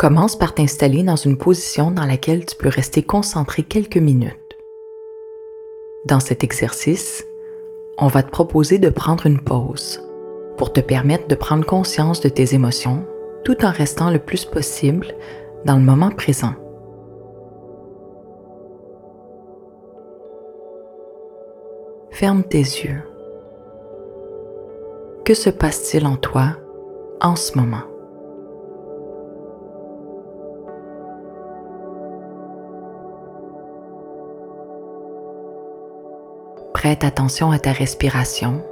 Commence par t'installer dans une position dans laquelle tu peux rester concentré quelques minutes. Dans cet exercice, on va te proposer de prendre une pause pour te permettre de prendre conscience de tes émotions tout en restant le plus possible dans le moment présent. Ferme tes yeux. Que se passe-t-il en toi en ce moment? Prête attention à ta respiration.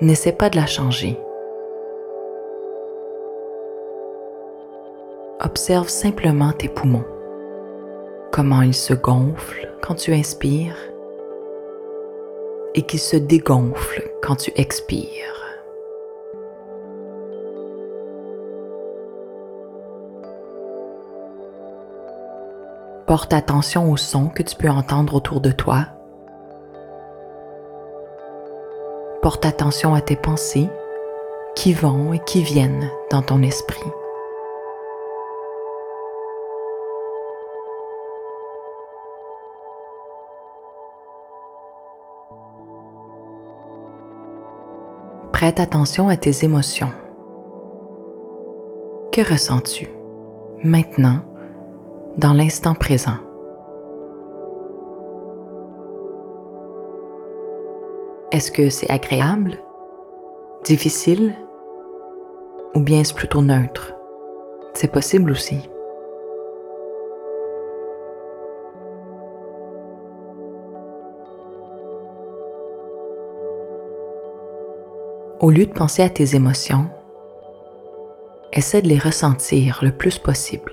N'essaie pas de la changer. Observe simplement tes poumons, comment ils se gonflent quand tu inspires et qu'ils se dégonflent quand tu expires. Porte attention aux sons que tu peux entendre autour de toi. Porte attention à tes pensées qui vont et qui viennent dans ton esprit. Prête attention à tes émotions. Que ressens-tu maintenant, dans l'instant présent? Est-ce que c'est agréable, difficile? Ou bien est-ce plutôt neutre? C'est possible aussi. Au lieu de penser à tes émotions, essaie de les ressentir le plus possible.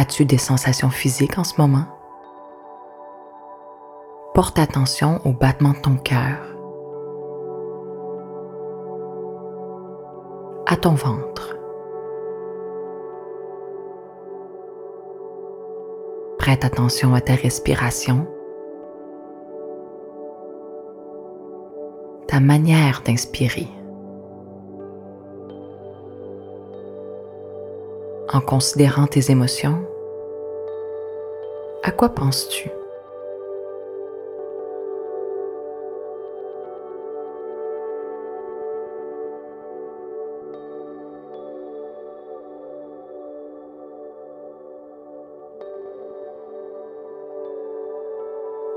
As-tu des sensations physiques en ce moment? Porte attention au battement de ton cœur, à ton ventre. Prête attention à ta respiration, ta manière d'inspirer. En considérant tes émotions, à quoi penses-tu?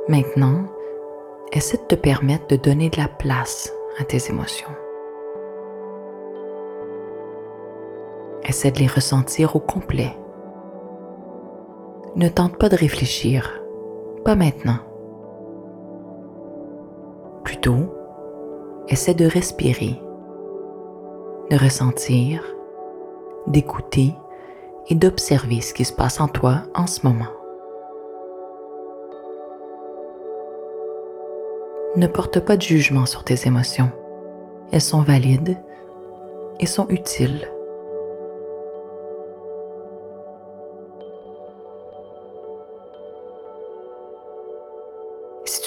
Maintenant, essaie de te permettre de donner de la place à tes émotions. Essaie de les ressentir au complet. Ne tente pas de réfléchir, pas maintenant. Plutôt, essaie de respirer, de ressentir, d'écouter et d'observer ce qui se passe en toi en ce moment. Ne porte pas de jugement sur tes émotions. Elles sont valides et sont utiles.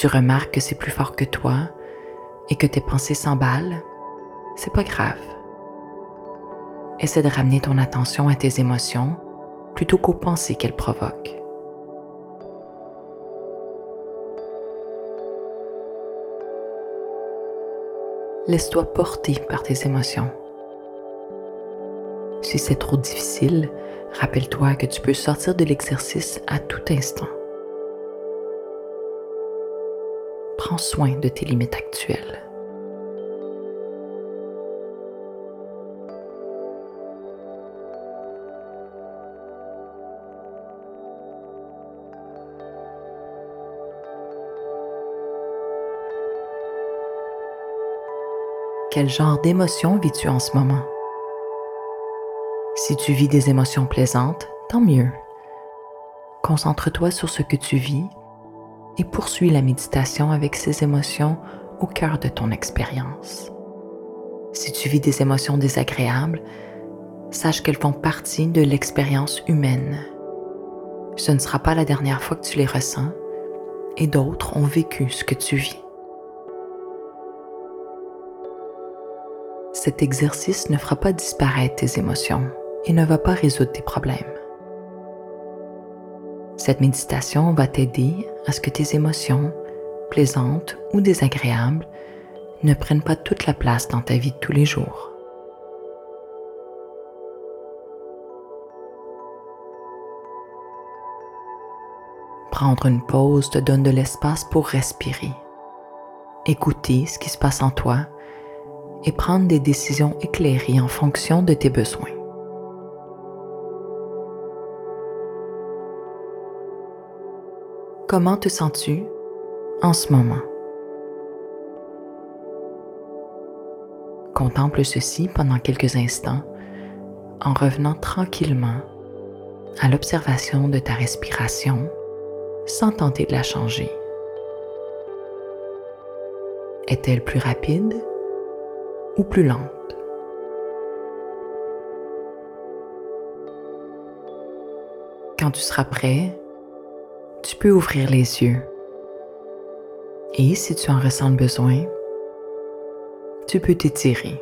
Tu que c'est plus fort que toi et que tes pensées s'emballent, c'est pas grave. Essaie de ramener ton attention à tes émotions plutôt qu'aux pensées qu'elles provoquent. Laisse-toi porter par tes émotions. Si c'est trop difficile, rappelle-toi que tu peux sortir de l'exercice à tout instant. Prends soin de tes limites actuelles. quel genre d'émotions vis-tu en ce moment? Si tu vis des émotions plaisantes, tant mieux. Concentre-toi sur ce que tu vis et poursuis la méditation avec ces émotions au cœur de ton expérience. Si tu vis des émotions désagréables, sache qu'elles font partie de l'expérience humaine. Ce ne sera pas la dernière fois que tu les ressens et d'autres ont vécu ce que tu vis. cet exercice ne fera pas disparaître tes émotions et ne va pas résoudre tes problèmes. Cette méditation va t'aider à ce que tes émotions, plaisantes ou désagréables, ne prennent pas toute la place dans ta vie de tous les jours. Prendre une pause te donne de l'espace pour respirer, écouter ce qui se passe en toi et prendre des décisions éclairées en fonction de tes besoins. Comment te sens-tu en ce moment? Contemple ceci pendant quelques instants en revenant tranquillement à l'observation de ta respiration sans tenter de la changer. Est-elle plus rapide ou plus lente? Quand tu seras prêt, tu peux ouvrir les yeux. Et si tu en ressens besoin, tu peux t'étirer.